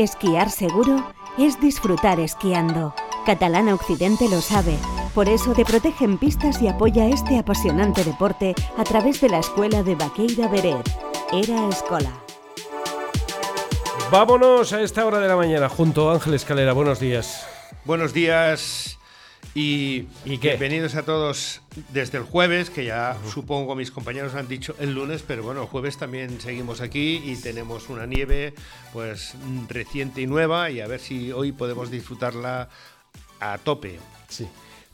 Esquiar seguro es disfrutar esquiando. Catalana Occidente lo sabe. Por eso te protege en pistas y apoya este apasionante deporte a través de la escuela de Baqueira Beret. Era Escola. Vámonos a esta hora de la mañana junto a Ángel Escalera. Buenos días. Buenos días y, bienvenidos a todos desde el jueves, que ya supongo mis compañeros han dicho el lunes, pero bueno, el jueves también seguimos aquí y tenemos una nieve pues reciente y nueva y a ver si hoy podemos disfrutarla a tope. Sí.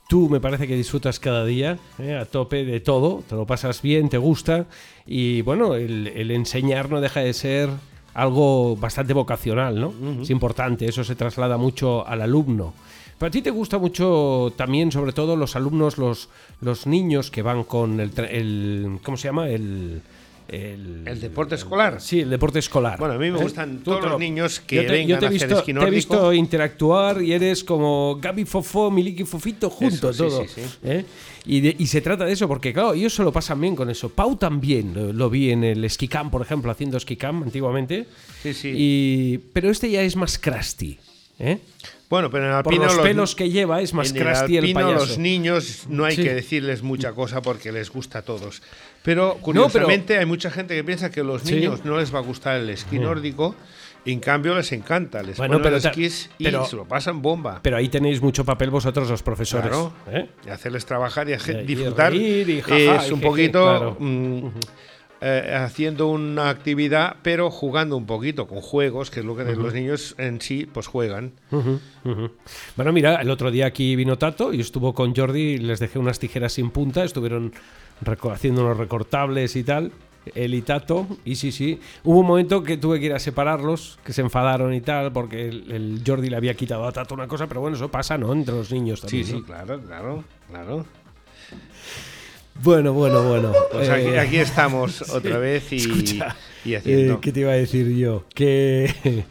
Tú me parece que disfrutas cada día ¿eh? a tope de todo, te lo pasas bien, te gusta y bueno, el, el enseñar no deja de ser algo bastante vocacional, ¿no? Es importante, eso se traslada mucho al alumno. Pero a ti te gusta mucho también, sobre todo, los alumnos, los, los niños que van con el, el ¿cómo se llama? El, el, El deporte escolar. Sí, el deporte escolar. Bueno, a mí me gustan todos los lo- niños que yo te, vengan yo te he a hacer visto, esquí Te he visto interactuar y eres como Gaby Fofó, Miliki Fofito juntos, Eso, sí, todo. sí, sí. ¿eh? Y, de- y se trata de eso, porque claro, ellos se lo pasan bien con eso. Pau también, lo, lo vi en el ski camp, por ejemplo, haciendo ski camp antiguamente. Sí, sí. Y, pero este ya es más crusty. ¿Eh? Bueno, pero en el Por alpino los los- pelos que lleva es más el crusty el, alpino payaso. los niños no hay Sí. que decirles mucha cosa porque les gusta a todos. Pero curiosamente hay mucha gente que piensa que a los Sí. niños no les va a gustar el esquí nórdico y en cambio les encanta. Les Bueno, ponen pero los esquís y pero- se lo pasan bomba. Pero ahí tenéis mucho papel vosotros los profesores. Claro. ¿eh? Y hacerles trabajar y, Y- y disfrutar reír y jaja, es un poquito claro. mm, eh, haciendo una actividad, pero jugando un poquito con juegos, que es lo que los niños en sí pues juegan. Bueno, mira, el otro día aquí vino Tato y estuvo con Jordi y les dejé unas tijeras sin punta, estuvieron haciendo unos recortables y tal. Él y Tato, y sí, sí. Hubo un momento que tuve que ir a separarlos, que se enfadaron y tal, porque el, el Jordi le había quitado a Tato una cosa, pero bueno, eso pasa, ¿no? Entre los niños Sí, también. sí, ¿no? claro, claro, claro. Bueno, bueno, bueno. Pues aquí, Eh, aquí estamos otra vez y, escucha, y haciendo. Eh, ¿Qué te iba a decir yo? Que,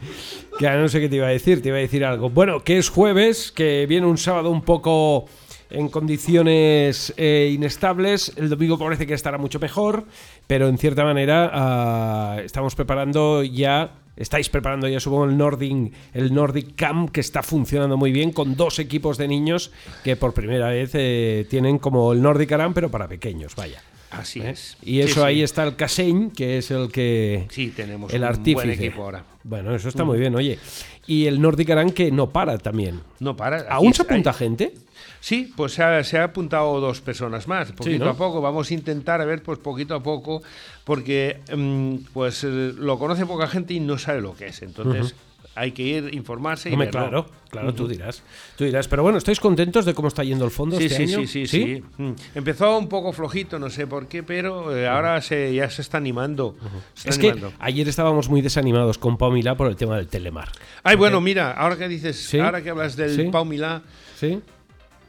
que ahora no sé qué te iba a decir, te iba a decir algo. Bueno, que es jueves, que viene un sábado un poco en condiciones eh, inestables. El domingo parece que estará mucho mejor, pero en cierta manera ah, estamos preparando ya. Estáis preparando ya, supongo, el Nordic, el Nordic Camp, que está funcionando muy bien, con dos equipos de niños que por primera vez eh, tienen como el Nordic Aram, pero para pequeños, vaya. Así ¿eh? es. Y eso sí. ahí está el Casein, que es el que. Sí, tenemos el un artífice. buen equipo ahora. Bueno, eso está muy bien, oye. Y el Nordic Aran que no para también. No para. ¿Aún es- se apunta hay- gente? Sí, pues se ha, se ha apuntado dos personas más, poquito ¿no? a poco. Vamos a intentar a ver, pues poquito a poco, porque mm, pues eh, lo conoce poca gente y no sabe lo que es. Entonces hay que ir informarse y verlo. claro, claro, tú dirás. Tú dirás. Pero bueno, ¿estáis contentos de cómo está yendo el fondo Sí, este sí, año? sí, sí, sí, Mm. Empezó un poco flojito, no sé por qué, pero eh, ahora se, ya se está animando. se está Es que ayer estábamos muy desanimados con Pau Milá por el tema del Telemar. Ay, bueno, mira, ahora que dices, Sí. ahora que hablas del Sí. Pau Milá, ¿Sí?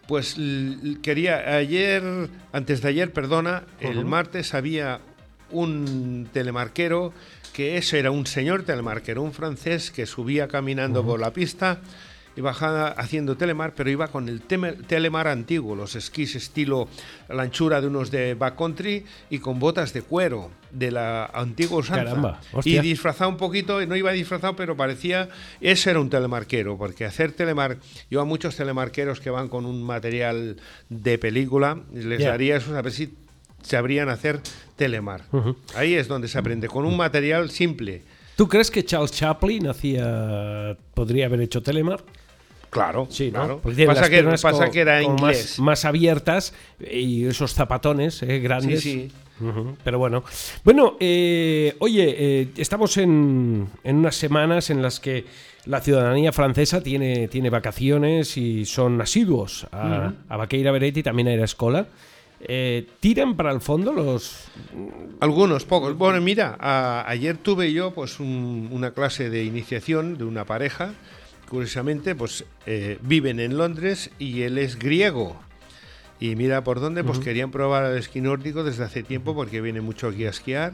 Pues quería, ayer, antes de ayer, perdona, el martes había un telemarquero que eso era un señor telemarquero, un francés que subía caminando por la pista y bajaba haciendo telemar, pero iba con el telemar antiguo, los esquís estilo la anchura de unos de backcountry y con botas de cuero de la antigua usanza. Caramba, y disfrazado un poquito, no iba disfrazado, pero parecía, ese era un telemarquero, porque hacer telemar, yo a muchos telemarqueros que van con un material de película, les daría eso a ver si sabrían hacer telemar. Ahí es donde se aprende, con un material simple. ¿Tú crees que Charles Chaplin hacía podría haber hecho Telemar? Claro, Sí, ¿no? claro. Porque Pasa, que, pasa era inglés. Más, más abiertas y esos zapatones eh, Sí, grandes. sí. Ujú, Pero bueno. Bueno, eh, oye, eh, estamos en, en unas semanas en las que la ciudadanía francesa tiene, tiene vacaciones y son asiduos a, a Baqueira Beret y también a ir a escola. Eh, ¿Tiran para el fondo los...? Algunos, pocos. Bueno, mira, a- ayer tuve yo pues un- una clase de iniciación de una pareja. Curiosamente, pues eh, viven en Londres y él es griego. Y mira por dónde, pues querían probar el esquí nórdico desde hace tiempo porque viene mucho aquí a esquiar.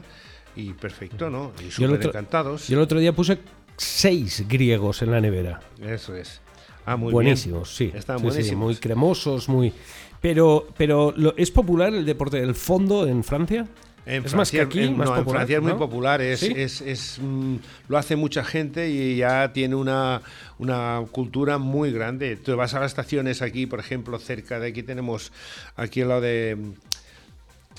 Y perfecto, ¿no? Y súper encantados. Yo el otro día puse seis griegos en la nevera. Eso es. Ah, muy buenísimos, bien. sí. Están Sí, sí, buenísimos. muy cremosos, muy. Pero, pero ¿lo- ¿es popular el deporte del fondo en Francia? En es más que aquí, en, más no, en popular, Francia es muy ¿no? popular, es, ¿Sí? es, es, mm, lo hace mucha gente y ya tiene una, una cultura muy grande. Tú vas a las estaciones aquí, por ejemplo, cerca de aquí tenemos, aquí al lado de mm,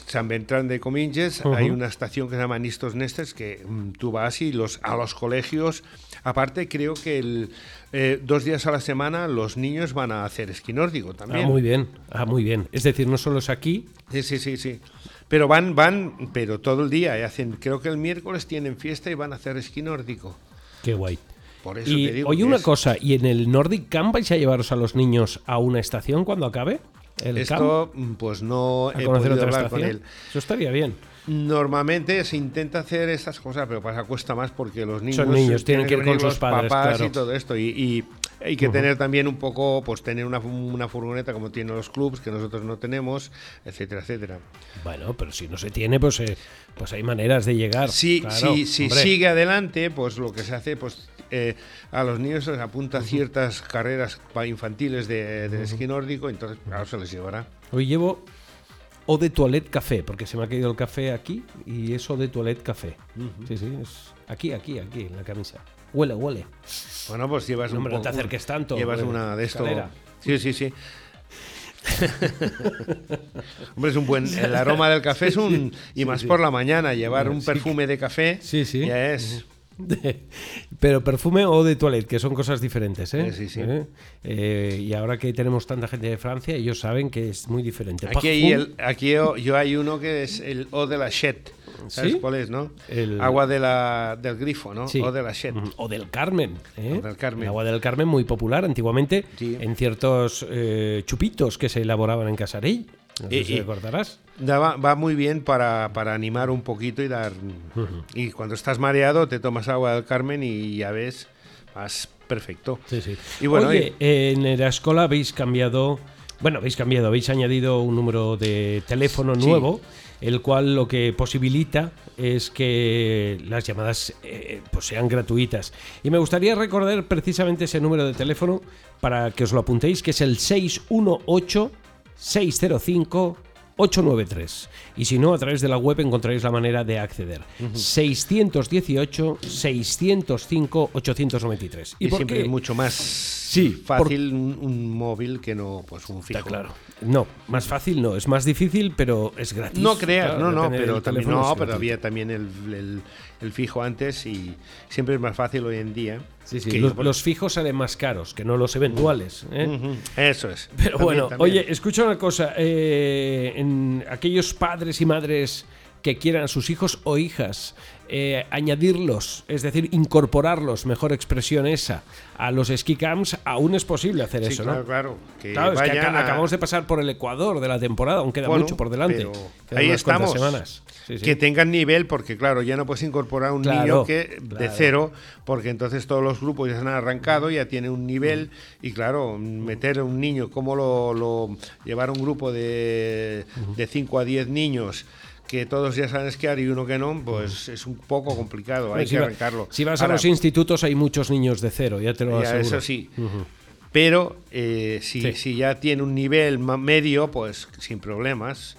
San Beltrán de Cominges, Ujú. hay una estación que se llama Nistos Nestes, que mm, tú vas y los, a los colegios, aparte creo que el, eh, dos días a la semana los niños van a hacer esquí nórdico Ah, también. muy bien, ah, muy bien. Es decir, no solo es aquí, Sí, sí, sí, sí. Pero van, van, pero todo el día. y hacen, creo que el miércoles tienen fiesta y van a hacer esquí nórdico. qué guay. Por eso Y te digo oye, una es- cosa, ¿y en el Nordic Camp vais a llevaros a los niños a una estación cuando acabe? El? Esto, mm, pues no ¿A he podido hablar con estación? él. Eso estaría bien. Normalmente se intenta hacer estas cosas, pero pasa cuesta más porque los niños, Son niños, tienen que ir con sus los padres, papás claro. y todo esto. Y, y hay que tener también un poco, pues tener una, una furgoneta como tienen los clubs que nosotros no tenemos, etcétera, etcétera. Bueno, pero si no se tiene, pues, eh, pues hay maneras de llegar. Si, Claro, si, si sigue adelante, pues lo que se hace, pues eh, a los niños se les apunta ciertas carreras pa- infantiles de, de esquí nórdico, entonces claro, se les llevará. Hoy llevo Eau de Toilette Café, porque se me ha caído el café aquí y es Eau de Toilette Café. Sí, sí, es aquí, aquí, aquí, en la camisa. Huele, huele. Bueno, pues llevas No, un no te acerques tanto, Llevas una de esto. escalera. Sí, sí, sí. Hombre, es un buen. El aroma del café es un. Y más por la mañana, llevar un perfume de café. Sí, sí. Ya es. Pero perfume o de toilette, que son cosas diferentes, ¿eh? Sí, sí. ¿Eh? Eh, y ahora que tenemos tanta gente de Francia, ellos saben que es muy diferente. Aquí, hay Parfum, el, aquí yo, yo hay uno que es el O de la Chet. ¿Sabes ¿Sí? cuál es, no? El- Agua de la, del grifo, ¿no? Sí. O de la. O del Carmen. ¿eh? O del Carmen. El agua del Carmen muy popular antiguamente Sí. en ciertos eh, chupitos que se elaboraban en Casarey. No sé Y- si recordarás. Da- va, va muy bien para, para animar un poquito y dar. Y cuando estás mareado, te tomas agua del Carmen y ya ves, vas perfecto. Sí, sí. Y bueno, Oye, en Erascola habéis cambiado, bueno, habéis cambiado, habéis añadido un número de teléfono Sí. nuevo, el cual lo que posibilita es que las llamadas eh, pues sean gratuitas. Y me gustaría recordar precisamente ese número de teléfono para que os lo apuntéis, que es el 618 605 893. Y si no, a través de la web encontraréis la manera de acceder. 618 605 893. Y, por siempre qué? mucho más Sí, fácil un, un móvil que no pues un fijo. Está claro. No, más fácil no, es más difícil, pero es gratis. No creas, Claro, no, no, pero también no, pero había también el, el- el fijo antes y siempre es más fácil hoy en día. Sí, sí, los, yo, por- los fijos salen más caros que no los eventuales. ¿eh? Eso es. Pero También, bueno, también. oye, escucha una cosa. eh, en aquellos padres y madres que quieran a sus hijos o hijas eh, añadirlos, es decir, incorporarlos, mejor expresión esa, a los ski camps, aún es posible hacer Sí, eso, claro, ¿no? claro. Que Claro, es que a- acabamos de pasar por el Ecuador de la temporada, aún queda Bueno, mucho por delante. ahí estamos. semanas. Sí, sí. Que tengan nivel, porque claro, ya no puedes incorporar un Claro, niño que de cero, porque entonces todos los grupos ya se han arrancado, ya tiene un nivel, y claro, meter a un niño, como lo, lo- llevar un grupo de, de 5 a 10 niños que todos ya saben esquiar y uno que no, pues es un poco complicado, hay si que va- arrancarlo. Si vas Ahora, a los institutos hay muchos niños de cero, ya te lo ya, aseguro. eso sí. Pero eh, si, Sí. si ya tiene un nivel medio, pues sin problemas.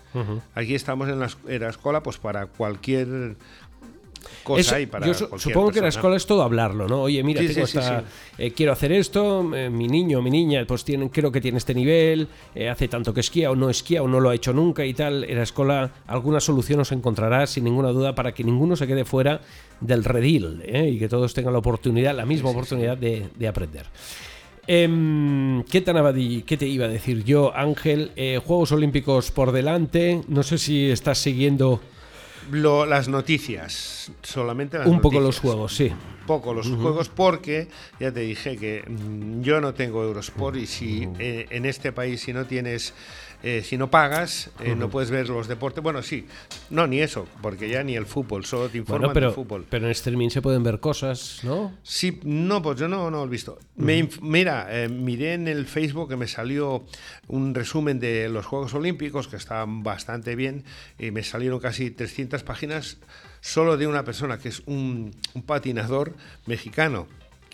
Aquí estamos en la, en la escuela pues para cualquier cosa y para yo supongo que la persona. escuela es todo hablarlo, ¿no? Oye, mira, Sí, tengo sí, esta- eh, quiero hacer esto, eh, mi niño, mi niña, pues tienen, creo que tiene este nivel, eh, hace tanto que esquía o no esquía o no lo ha hecho nunca y tal. En la escuela alguna solución os encontrará sin ninguna duda para que ninguno se quede fuera del redil y que todos tengan la oportunidad, la misma oportunidad de, de aprender. Em, ¿qué, te iba a di- qué te iba a decir yo, Ángel? Eh, Juegos Olímpicos por delante. No sé si estás siguiendo Lo- las noticias, solamente las un poco los juegos, sí. poco los juegos porque ya te dije que mm, yo no tengo Eurosport y si eh, en este país si no tienes eh, si no pagas eh, no puedes ver los deportes. Bueno sí. No ni eso porque ya ni el fútbol. Solo te informan Bueno, pero, del fútbol. pero en streaming se pueden ver cosas, ¿no? Sí, no, pues yo no, no lo he visto. Me mira, eh, miré en el Facebook que me salió un resumen de los Juegos Olímpicos que estaban bastante bien y me salieron casi 300 páginas solo de una persona que es un, un patinador mexicano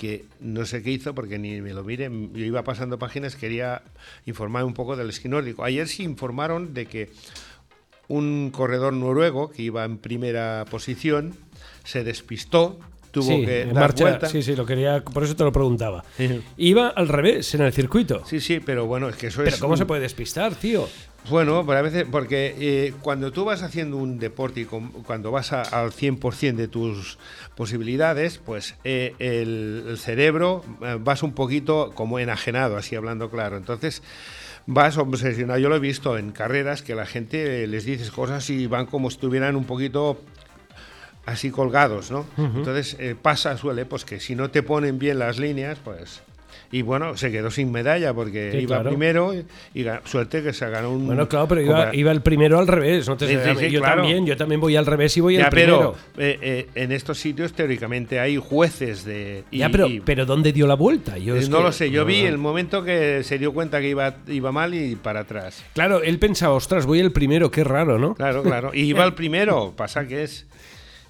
que no sé qué hizo porque ni me lo miré, yo iba pasando páginas, quería informar un poco del esquí nórdico. Ayer sí informaron de que un corredor noruego que iba en primera posición, se despistó, tuvo sí, que en dar marcha, vuelta. sí, sí, lo quería, por eso te lo preguntaba. Iba al revés en el circuito. Sí, sí, pero bueno, es que eso Pero es. ¿cómo un- se puede despistar, tío? Bueno, pero a veces, porque eh, cuando tú vas haciendo un deporte y con- cuando vas a- al 100% de tus posibilidades, pues eh, el, el cerebro eh, vas un poquito como enajenado, así hablando claro. Entonces vas obsesionado. Yo lo he visto en carreras que la gente les dices cosas y van como si estuvieran un poquito así colgados, ¿no? Entonces pasa, suele, pues que si no te ponen bien las líneas, pues... Y bueno, se quedó sin medalla porque Sí, iba claro. primero y, suerte que se ganó un... Bueno, claro, pero iba, iba el primero al revés. No te Sí, yo claro. también, yo también voy al revés y voy Ya, al primero. pero eh, eh, en estos sitios teóricamente hay jueces de... y- ya, pero, y- pero ¿dónde dio la vuelta? Yo eh, es no que- lo sé, yo no, vi el momento que se dio cuenta que iba, iba mal y para atrás. Claro, él pensaba, ostras, voy el primero, qué raro, ¿no? Claro, claro. Y iba el primero, pasa que es...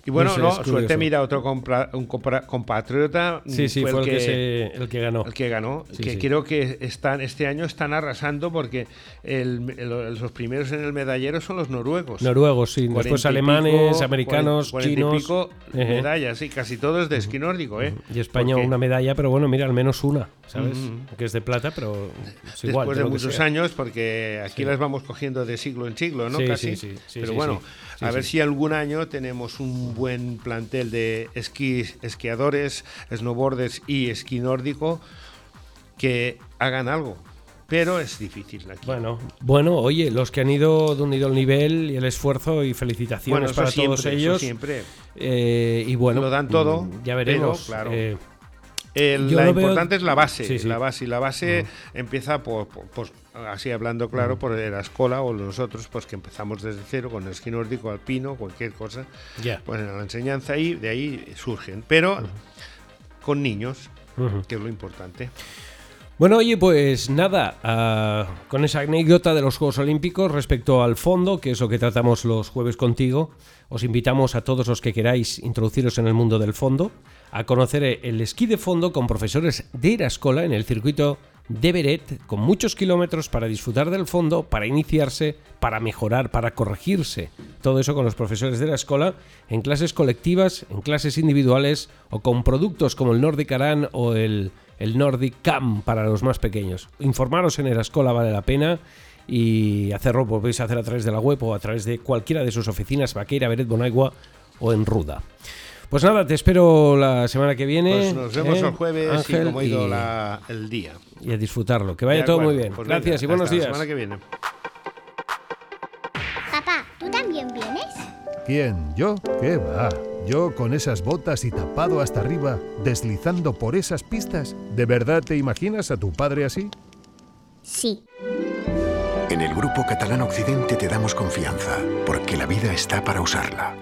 Y bueno, No sé, no, es curioso. suerte mira otro compra- un compra- compatriota. Sí, sí, fue, el, que, se- el que ganó. el que ganó, Sí, que sí. creo que están este año están arrasando porque el- el- los primeros en el medallero son los noruegos. Noruegos, sí. Después y alemanes, pico, americanos, cuarenta y chinos. pico Ejé. medallas, sí, casi todos de esquí nórdico, ¿eh? Y España Porque una medalla, pero bueno, mira, al menos una, ¿sabes? Que es de plata, pero es igual. Después de que muchos años, porque aquí las vamos cogiendo de siglo en siglo, ¿no? Sí, Casi. sí, sí, sí, Pero sí, bueno, sí. Sí, a sí. ver si algún año tenemos un buen plantel de esquí, esquiadores, snowboarders y esquí nórdico que hagan algo. Pero es difícil aquí. Bueno, bueno, oye, los que han ido unido el nivel y el esfuerzo y felicitaciones para siempre, todos ellos. siempre. Eh, y bueno, Lo dan todo, mm, ya veremos. pero, claro. eh, El- la veo- importante es la base, Sí, sí. la base y la base empieza por, por- por- así hablando claro por la escuela o nosotros pues que empezamos desde cero con el esquí nórdico alpino cualquier cosa ya. pues en la enseñanza y de ahí surgen. Pero con niños que es lo importante. Bueno, oye, pues nada, ah, con esa anécdota de los Juegos Olímpicos respecto al fondo, que es lo que tratamos los jueves contigo, os invitamos a todos los que queráis introduciros en el mundo del fondo, a conocer el esquí de fondo con profesores de Erascola en el circuito de Beret, con muchos kilómetros para disfrutar del fondo, para iniciarse, para mejorar, para corregirse. Todo eso con los profesores de la escuela, en clases colectivas, en clases individuales o con productos como el Nordic Aran o el, el Nordic Cam para los más pequeños. Informaros en Erascola vale la pena y hacerlo lo podéis hacer a través de la web o a través de cualquiera de sus oficinas, Vaqueira, Beret, Bonaigua o en Ruda. Pues nada, te espero la semana que viene. pues nos vemos ¿eh? el jueves Ángel, y como ha ido y- la- el día y a disfrutarlo. Que vaya todo muy bien. pues Gracias venga, y buenos hasta días. la semana que viene Papá, ¿tú también vienes? ¿Quién? ¿Yo? ¿Qué va? Yo con esas botas y tapado hasta arriba, deslizando por esas pistas. ¿De verdad te imaginas a tu padre así? Sí. En el Grupo Catalán Occidente te damos confianza, porque la vida está para usarla.